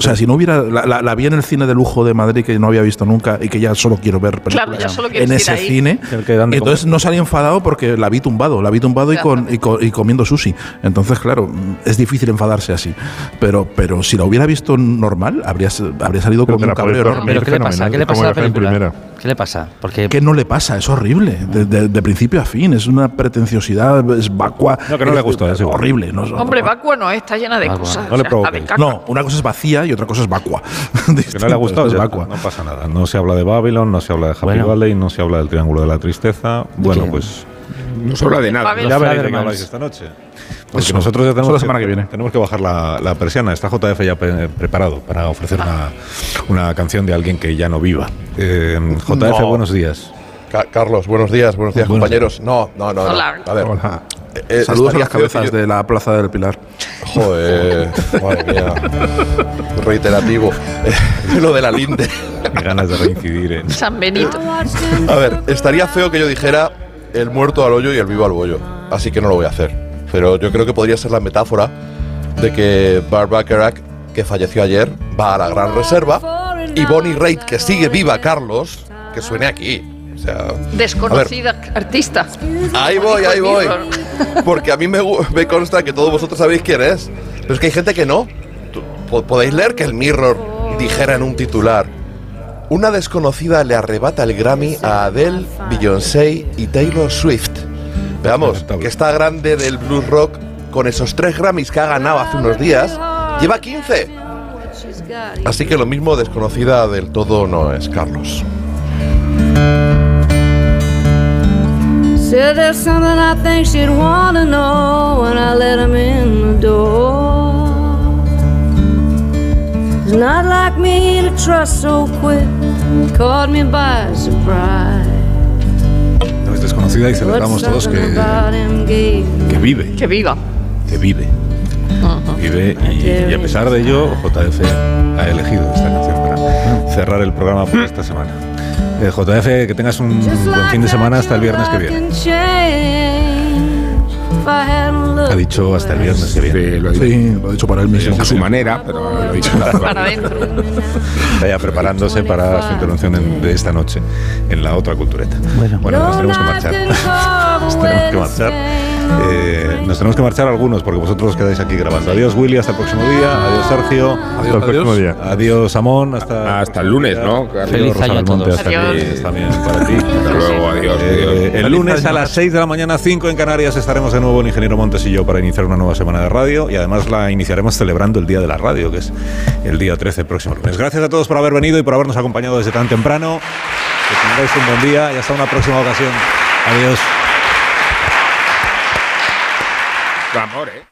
O sea, si no hubiera. La, la- la vi en el cine de lujo de Madrid que no había visto nunca y que ya solo quiero ver películas Claro, ya solo quieres en ese ahí. cine. Entonces no salí enfadado porque la vi tumbado. La vi tumbado y, con, y, co- y comiendo sushi. Entonces, claro, es difícil enfadarse así. Pero, pero si la hubiera visto normal, habría, habría salido Pero con un dormir. enorme. ¿Pero qué le pasa? ¿Qué le pasa a la película? ¿Qué le pasa? Porque ¿Qué no le pasa? Es horrible. De, de- de principio a fin. Es una pretenciosidad, es vacua. No, que no le gustó, es horrible. No, Hombre, vacua no, está llena de Vacua. cosas. No le o sea. No, una cosa es vacía y otra cosa es vacua. <laughs> Que no le ha gustado, es ya no pasa nada. No se habla de Babylon, no se habla de Happy Bueno. Valley, no se habla del Triángulo de la Tristeza. Bueno, qué? pues No se habla de nada. Ya veréis de qué habláis esta noche. Porque Eso. nosotros ya tenemos la semana que viene. Tenemos que bajar la, la persiana. Está JF ya pre- preparado para ofrecer una, una canción de alguien que ya no viva. Eh, JF, No. buenos días. Ca- Carlos, buenos días, buenos días, Buenos compañeros. No, no, no. no. Hola. A ver, Hola. Eh, Saludos a las cabezas yo- de la Plaza del Pilar. Joder, <laughs> madre mía. Reiterativo. Eh, Lo de la linde. Qué ganas de reincidir en. San Benito. A ver, estaría feo que yo dijera el muerto al hoyo y el vivo al bollo. Así que no lo voy a hacer. Pero yo creo que podría ser la metáfora de que Barbara Kerak, que falleció ayer, va a la gran reserva. Y Bonnie Raitt, que sigue viva, Carlos, que suene aquí. O sea, Desconocida artista. Ahí voy, ahí voy. Porque a mí me, me consta que todos vosotros sabéis quién es. Pero es que hay gente que no. Podéis leer que el Mirror dijera en un titular. Una desconocida le arrebata el Grammy a Adele, Beyoncé y Taylor Swift. Veamos, que esta grande del blues rock, con esos tres Grammys que ha ganado hace unos días, lleva 15. Así que lo mismo desconocida del todo no es Carlos. Said there's something I think she'd wanna know when I let him in the door. It's not like me to trust so quick, caught me by surprise. No es desconocida y celebramos todos que, que vive. Que viva. Que vive. Vive y, y a pesar de ello, JF ha elegido esta canción para cerrar el programa por esta semana. Eh, JF, que tengas un buen fin de semana hasta el viernes que viene. Ha dicho hasta el viernes que viene. Sí, lo ha dicho. Sí, lo ha dicho para él mismo. A su manera, pero lo ha dicho. Para adentro. Vaya preparándose para su intervención en- de esta noche en la otra cultureta. Bueno, nos tenemos que marchar. Nos tenemos que marchar. Eh, nos tenemos que marchar algunos porque vosotros os quedáis aquí grabando. Adiós Willy, hasta el próximo día. Adiós Sergio. Hasta el próximo día. Adiós Amón. Hasta, Hasta el lunes, ¿no? Adiós Feliz Rosa año a Belmonte, todos. hasta el Adiós. lunes también para ti. Hasta luego, adiós. Eh, adiós. el lunes a las 6 de la mañana, 5 en Canarias, estaremos de nuevo el ingeniero Montes y yo para iniciar una nueva semana de radio y además la iniciaremos celebrando el Día de la Radio, que es el día 13 próximo lunes. Gracias a todos por haber venido y por habernos acompañado desde tan temprano. Que tengáis un buen día y hasta una próxima ocasión. Adiós. Amor, ¿eh?